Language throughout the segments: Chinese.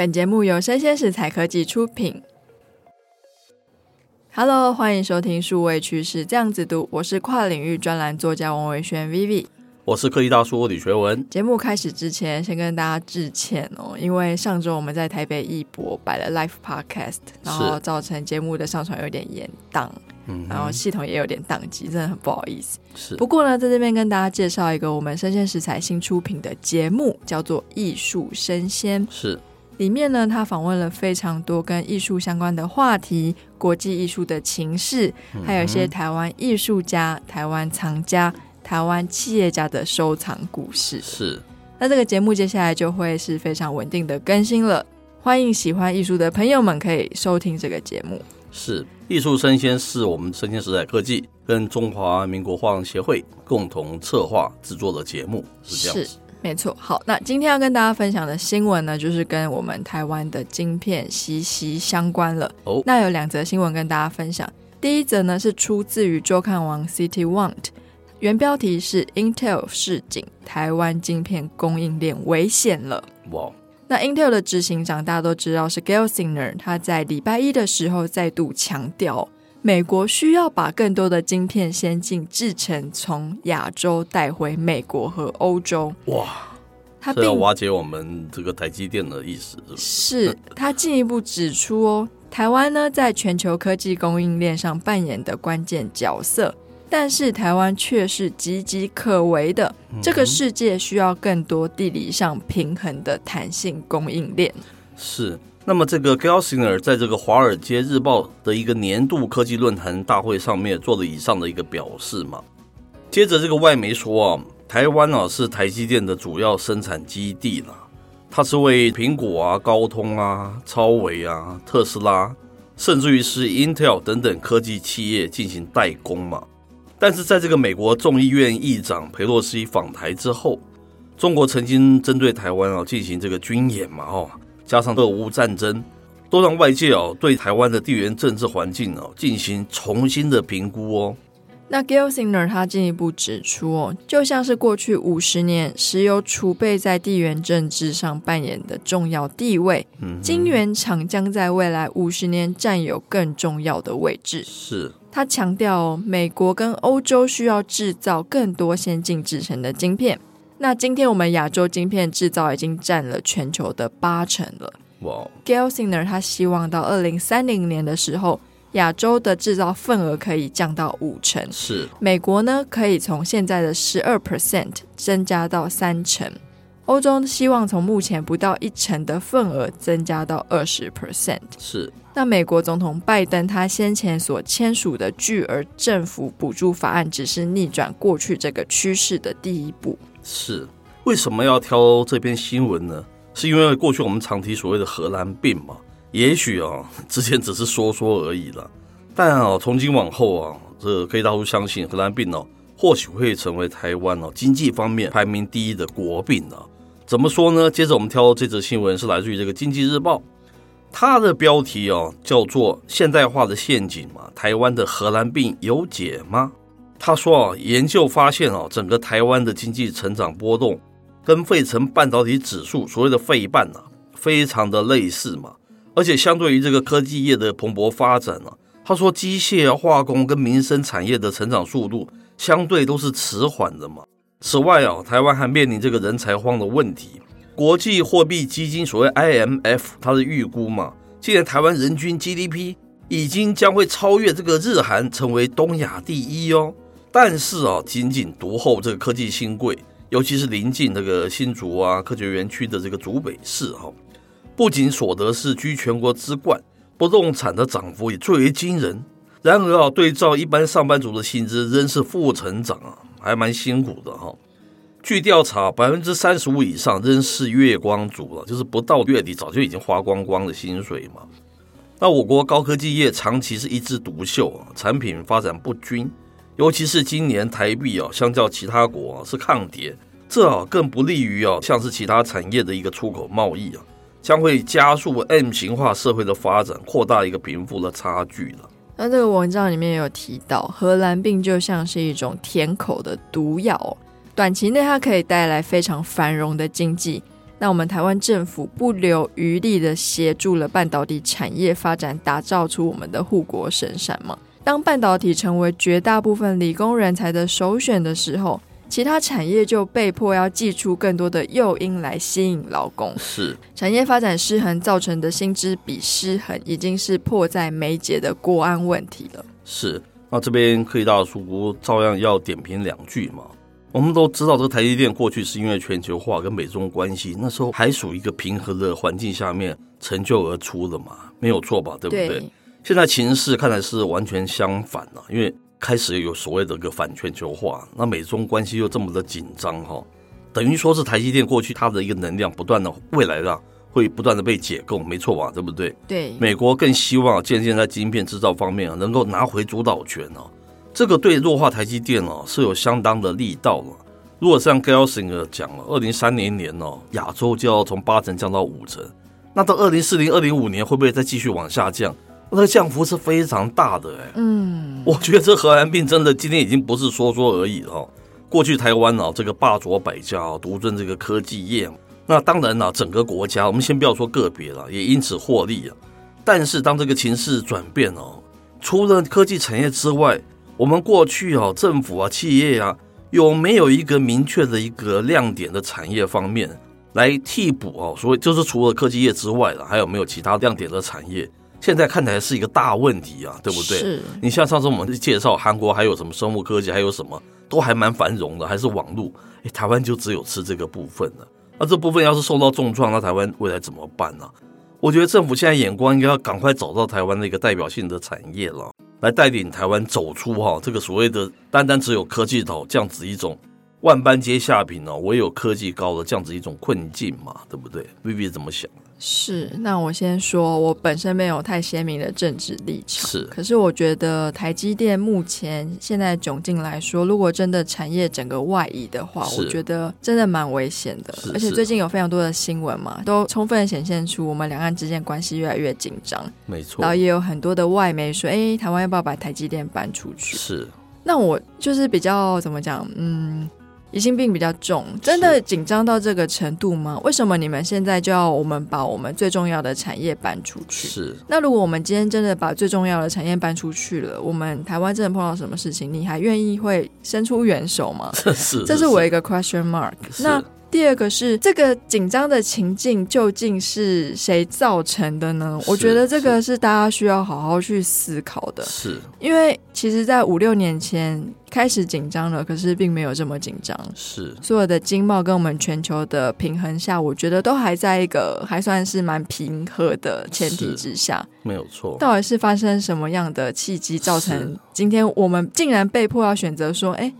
本节目由生鲜食材科技出品。Hello，欢迎收听数位趋势这样子读，我是跨领域专栏作家王维轩 Vivi。我是科技大叔李学文。节目开始之前，先跟大家致歉哦，因为上周我们在台北艺博摆了 Live Podcast，然后造成节目的上传有点延宕，嗯，然后系统也有点宕机，真的很不好意思。是。不过呢，在这边跟大家介绍一个我们生鲜食材新出品的节目，叫做《艺术生鲜》。是。里面呢，他访问了非常多跟艺术相关的话题，国际艺术的情势，还有一些台湾艺术家、台湾藏家。台湾企业家的收藏故事是，那这个节目接下来就会是非常稳定的更新了。欢迎喜欢艺术的朋友们可以收听这个节目。是，艺术生鲜是我们生鲜时代科技跟中华民国画廊协会共同策划制作的节目，是这样子。是，没错。好，那今天要跟大家分享的新闻呢，就是跟我们台湾的晶片息息相关了。哦，那有两则新闻跟大家分享。第一则呢是出自于周刊王 Citywant。原标题是 Intel 示警，台湾晶片供应链危险了。哇.那 Intel 的执行长大家都知道是 Gelsinger，他在礼拜一的时候再度强调，美国需要把更多的晶片先进制成从亚洲带回美国和欧洲。哇！他并要瓦解我们这个台积电的意思是不是？是他进一步指出哦，台湾呢在全球科技供应链上扮演的关键角色。但是台湾却是岌岌可危的，这个世界需要更多地理上平衡的弹性供应链。是，那么这个 Gelsinger 在这个《华尔街日报》的一个年度科技论坛大会上面做了以上的一个表示嘛。接着这个外媒说啊，台湾啊是台积电的主要生产基地了，它是为苹果啊、高通啊、超微啊、特斯拉，甚至于是 Intel 等等科技企业进行代工嘛。但是在这个美国众议院议长裴洛西访台之后，中国曾经针对台湾啊进行这个军演嘛，哦，加上俄乌战争，都让外界哦对台湾的地缘政治环境哦进行重新的评估哦。那 Gelsinger 他进一步指出哦，就像是过去五十年石油储备在地缘政治上扮演的重要地位，嗯，晶圆厂将在未来五十年占有更重要的位置。是。他强调，美国跟欧洲需要制造更多先进制成的晶片。那今天我们亚洲晶片制造已经占了全球的八成了。哇 Wow.！Gelsinger 他希望到二零三零年的时候，亚洲的制造份额可以降到五成。是。美国呢，可以从现在的十二 percent 增加到三成。欧洲希望从目前不到一成的份额增加到二十 percent。是。那美国总统拜登他先前所签署的巨额政府补助法案，只是逆转过去这个趋势的第一步。是，为什么要挑这篇新闻呢？是因为过去我们常提所谓的荷兰病嘛？也许啊，之前只是说说而已了。但啊，从今往后啊，这可以大家相信，荷兰病哦、啊，或许会成为台湾哦、啊、经济方面排名第一的国病啊。怎么说呢？接着我们挑这则新闻是来自于这个《经济日报》。它的标题哦，叫做“现代化的陷阱”嘛，台湾的荷兰病有解吗？他说啊，研究发现啊，整个台湾的经济成长波动跟费城半导体指数所谓的费半呐，非常的类似嘛。而且相对于这个科技业的蓬勃发展呢，他说机械化工跟民生产业的成长速度相对都是迟缓的嘛。此外啊，台湾还面临这个人才荒的问题。国际货币基金所谓 IMF，它的预估嘛，今年台湾人均 GDP 已经将会超越这个日韩，成为东亚第一哦。但是啊，仅仅独后这个科技新贵，尤其是临近这个新竹啊科学园区的这个竹北市哈，不仅所得是居全国之冠，不动产的涨幅也最为惊人。然而啊，对照一般上班族的薪资，仍是负成长啊，还蛮辛苦的哈。据调查，百分之三十五以上仍是月光族了，就是不到月底早就已经花光光的薪水嘛。那我国高科技业长期是一枝独秀啊，产品发展不均，尤其是今年台币啊，相较其他国啊是抗跌，这啊更不利于啊像是其他产业的一个出口贸易啊，将会加速 M 型化社会的发展，扩大一个贫富的差距了。那这个文章里面也有提到，荷兰病就像是一种甜口的毒药。短期内，它可以带来非常繁荣的经济，那我们台湾政府不留余力的协助了半导体产业发展，打造出我们的护国神山嘛。当半导体成为绝大部分理工人才的首选的时候，其他产业就被迫要祭出更多的诱因来吸引劳工。是产业发展失衡造成的薪资比失衡，已经是迫在眉睫的国安问题了。是，那这边科技大叔照样要点评两句嘛。我们都知道，这个台积电过去是因为全球化跟美中关系，那时候还属于一个平和的环境下面成就而出的嘛，没有错吧？对不对？对。现在情势看来是完全相反了，因为开始有所谓的一个反全球化，那美中关系又这么的紧张哈，等于说是台积电过去它的一个能量不断的，未来的会不断的被解构，没错吧？对不对？对。美国更希望渐渐在晶片制造方面啊，能够拿回主导权哦。这个对弱化台积电哦是有相当的力道了。如果像 Gelsinger 讲了，二零三零年哦，亚洲就要从八成降到五成，那到二零四零、二零五年会不会再继续往下降？那个降幅是非常大的哎。嗯，我觉得这荷兰病真的今天已经不是说说而已哦。过去台湾哦，这个霸主百家哦，独尊这个科技业，那当然了，整个国家我们先不要说个别了，也因此获利啊。但是当这个情势转变哦，除了科技产业之外，我们过去啊，政府啊，企业啊，有没有一个明确的一个亮点的产业方面来替补哦？所以就是除了科技业之外了，还有没有其他亮点的产业？现在看起来是一个大问题啊，对不对？是。你像上次我们介绍韩国还有什么生物科技，还有什么都还蛮繁荣的，还是网络。哎，台湾就只有吃这个部分了。那这部分要是受到重创，那台湾未来怎么办呢？我觉得政府现在眼光应该要赶快找到台湾的一个代表性的产业了。来带领台湾走出哈这个所谓的单单只有科技岛这样子一种万般皆下品哦，唯有科技高的这样子一种困境嘛，对不对？Vivi 怎么想？是，那我先说，我本身没有太鲜明的政治立场，是。可是我觉得台积电目前现在窘境来说，如果真的产业整个外移的话，我觉得真的蛮危险的。而且最近有非常多的新闻嘛，都充分显现出我们两岸之间关系越来越紧张。没错。然后也有很多的外媒说，哎，台湾要不要把台积电搬出去？是。那我就是比较怎么讲，嗯。疑心病比较重，真的紧张到这个程度吗？为什么你们现在就要我们把我们最重要的产业搬出去？是。那如果我们今天真的把最重要的产业搬出去了，我们台湾真的碰到什么事情，你还愿意会伸出援手吗？是。这是我一个 question mark。那。第二个是这个紧张的情境究竟是谁造成的呢？我觉得这个是大家需要好好去思考的。是，因为其实，在五六年前开始紧张了，可是并没有这么紧张。是，所有的经贸跟我们全球的平衡下，我觉得都还在一个还算是蛮平和的前提之下。没有错。到底是发生什么样的契机，造成今天我们竟然被迫要选择说，哎？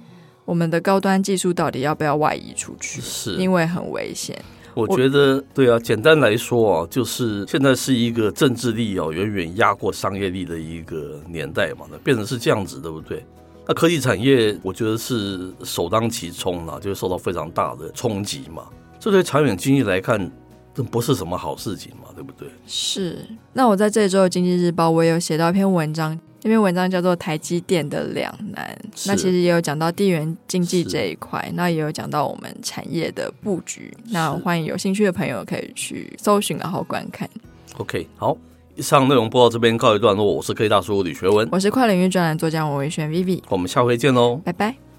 我们的高端技术到底要不要外移出去？是，因为很危险。我觉得，对啊，简单来说啊，就是现在是一个政治力哦远远压过商业力的一个年代嘛，那变成是这样子，对不对？那科技产业，我觉得是首当其冲啊，就会受到非常大的冲击嘛。这对长远经济来看，这不是什么好事情嘛，对不对？是。那我在这周的《经济日报》，我也有写到一篇文章。这篇文章叫做《台积电的两难》，那其实也有讲到地缘经济这一块，那也有讲到我们产业的布局。那欢迎有兴趣的朋友可以去搜寻，然后观看。OK，好，以上内容播到这边告一段落。我是科技大叔李学文，我是跨领域专栏作家王维轩 Vivi，我们下回见喽，拜拜。